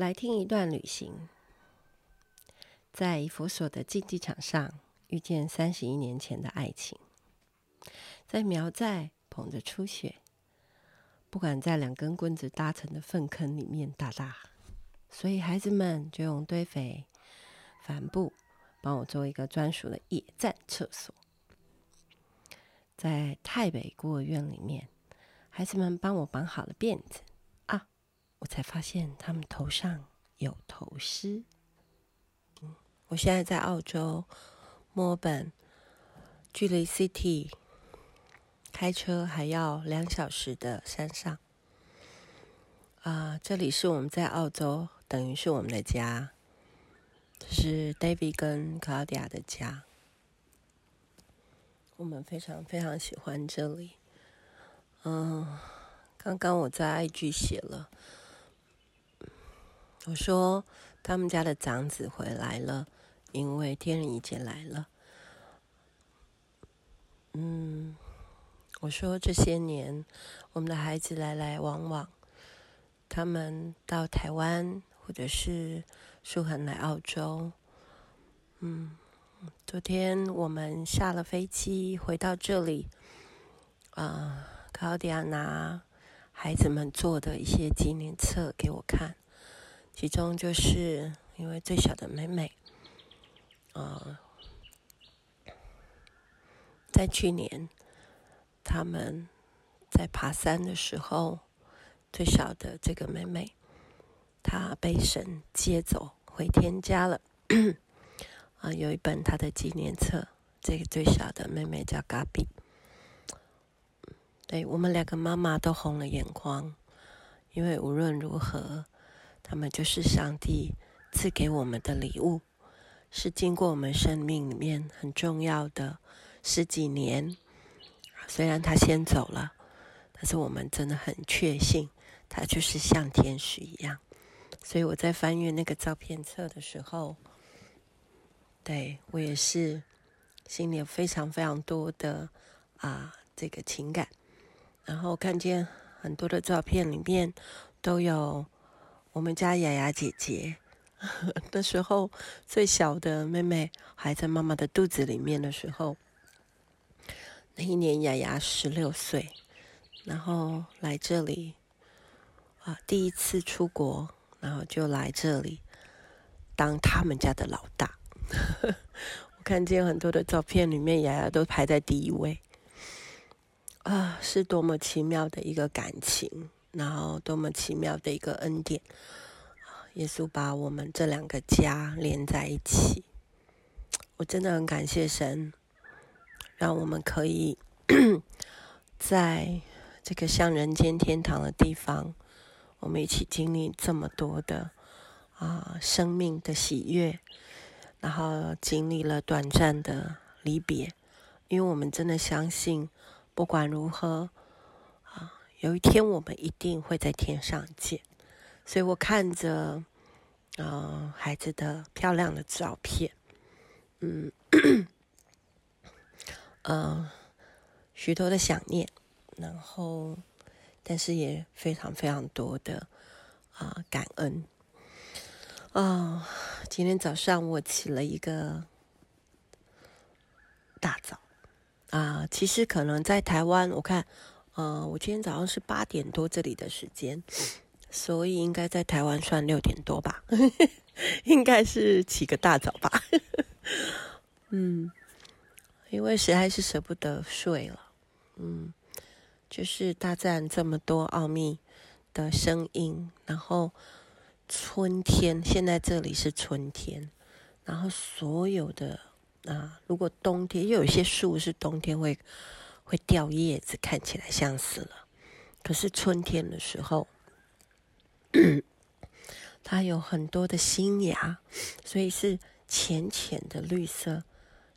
来听一段旅行，在以弗所的竞技场上遇见三十一年前的爱情，在苗寨捧着初雪，不敢在两根棍子搭成的粪坑里面打打，所以孩子们就用堆肥、帆布帮我做一个专属的野战厕所。在泰北孤儿院里面，孩子们帮我绑好了辫子。我才发现他们头上有头虱。嗯，我现在在澳洲墨尔本，距离 City 开车还要两小时的山上。啊，这里是我们在澳洲，等于是我们的家。这是 David 跟 Claudia 的家。我们非常非常喜欢这里。嗯，刚刚我在 IG 写了。我说他们家的长子回来了，因为天人仪节来了。嗯，我说这些年我们的孩子来来往往，他们到台湾或者是舒恒来澳洲。嗯，昨天我们下了飞机回到这里，啊，考迪亚拿孩子们做的一些纪念册给我看。其中就是因为最小的妹妹，呃，在去年他们在爬山的时候，最小的这个妹妹，她被神接走回天家了。啊、有一本她的纪念册，这个最小的妹妹叫嘎比。对，我们两个妈妈都红了眼眶，因为无论如何。他们就是上帝赐给我们的礼物，是经过我们生命里面很重要的十几年。虽然他先走了，但是我们真的很确信，他就是像天使一样。所以我在翻阅那个照片册的时候，对，我也是心里有非常非常多的啊这个情感。然后看见很多的照片里面都有。我们家雅雅姐姐 的时候，最小的妹妹还在妈妈的肚子里面的时候，那一年雅雅十六岁，然后来这里啊，第一次出国，然后就来这里当他们家的老大。我看见很多的照片里面，雅雅都排在第一位啊，是多么奇妙的一个感情。然后，多么奇妙的一个恩典！耶稣把我们这两个家连在一起，我真的很感谢神，让我们可以 在这个像人间天堂的地方，我们一起经历这么多的啊生命的喜悦，然后经历了短暂的离别，因为我们真的相信，不管如何。有一天，我们一定会在天上见。所以我看着，呃，孩子的漂亮的照片，嗯，呃，许多的想念，然后，但是也非常非常多的啊、感恩。啊、今天早上我起了一个大早啊、其实可能在台湾，我看。呃，我今天早上是八点多这里的时间，所以应该在台湾算六点多吧，应该是起个大早吧。嗯，因为实在是舍不得睡了。嗯，就是大自然这么多奥秘的声音，然后春天，现在这里是春天，然后所有的啊，如果冬天，又有一些树是冬天会。会掉叶子，看起来像死了。可是春天的时候，它有很多的新芽，所以是浅浅的绿色，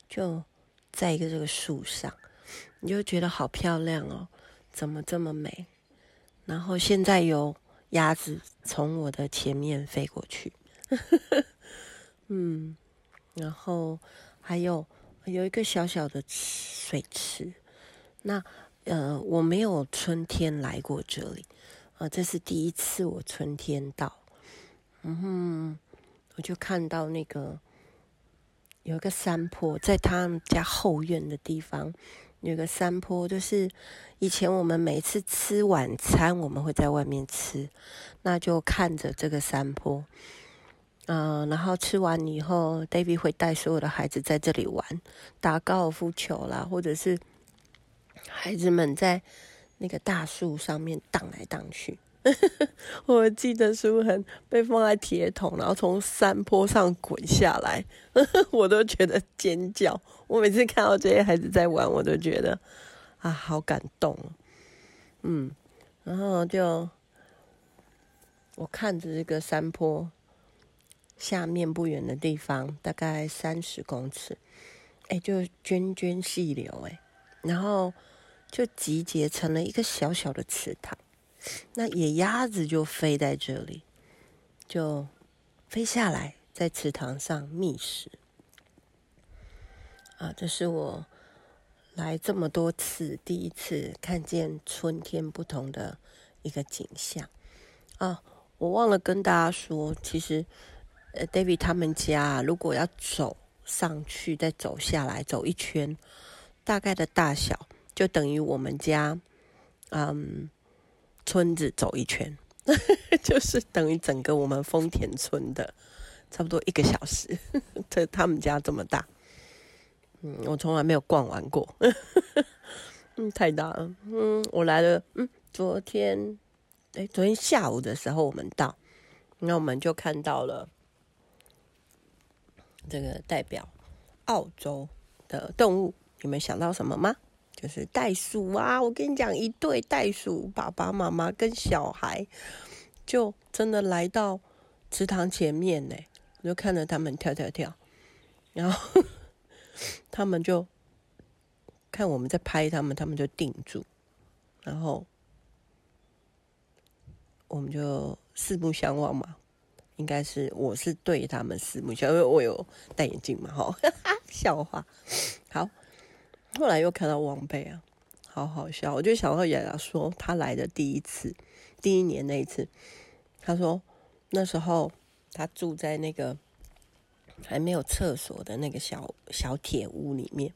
就在一个这个树上，你就觉得好漂亮哦，怎么这么美？然后现在有鸭子从我的前面飞过去，嗯，然后还有有一个小小的水池。那，呃，我没有春天来过这里，呃，这是第一次我春天到，嗯哼，我就看到那个有个山坡，在他们家后院的地方有个山坡，就是以前我们每次吃晚餐，我们会在外面吃，那就看着这个山坡。嗯、然后吃完以后，David 会带所有的孩子在这里玩，打高尔夫球啦，或者是孩子们在那个大树上面荡来荡去。我记得书痕被放在铁桶，然后从山坡上滚下来，我都觉得尖叫。我每次看到这些孩子在玩，我都觉得啊，好感动。嗯，然后就我看着这个山坡。下面不远的地方，大概三十公尺，哎，就涓涓细流，哎，然后就集结成了一个小小的池塘。那野鸭子就飞在这里，就飞下来，在池塘上觅食。啊，这是我来这么多次第一次看见春天不同的一个景象。啊，我忘了跟大家说，其实。呃，David 他们家如果要走上去，再走下来，走一圈，大概的大小就等于我们家，嗯，村子走一圈，就是等于整个我们丰田村的差不多一个小时。这他们家这么大，嗯，我从来没有逛完过，嗯，太大了，嗯，我来了，嗯，昨天，哎，昨天下午的时候我们到，那我们就看到了。这个代表澳洲的动物，你们想到什么吗？就是袋鼠啊！我跟你讲，一对袋鼠，爸爸妈妈跟小孩，就真的来到池塘前面呢，我就看着他们跳跳跳，然后 他们就看我们在拍他们，他们就定住，然后我们就四目相望嘛。应该是我是对他们四目相，因为我有戴眼镜嘛，哈，笑话。好，后来又看到汪贝啊，好好笑。我就想到雅雅说，他来的第一次，第一年那一次，他说那时候他住在那个还没有厕所的那个小小铁屋里面，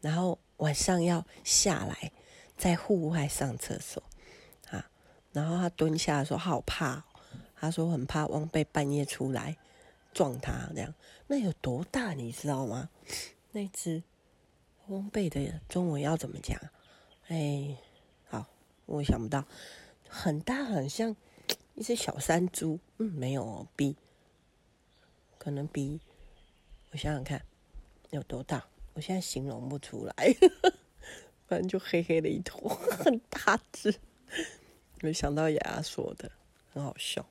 然后晚上要下来在户外上厕所啊，然后他蹲下的时候好怕。他说很怕汪贝半夜出来撞他，这样那有多大你知道吗？那只汪贝的中文要怎么讲？哎，好，我想不到，很大，很像一只小山猪。嗯，没有哦，比可能比我想想看有多大，我现在形容不出来，反正就黑黑的一坨，很大只。没想到雅雅说的，很好笑。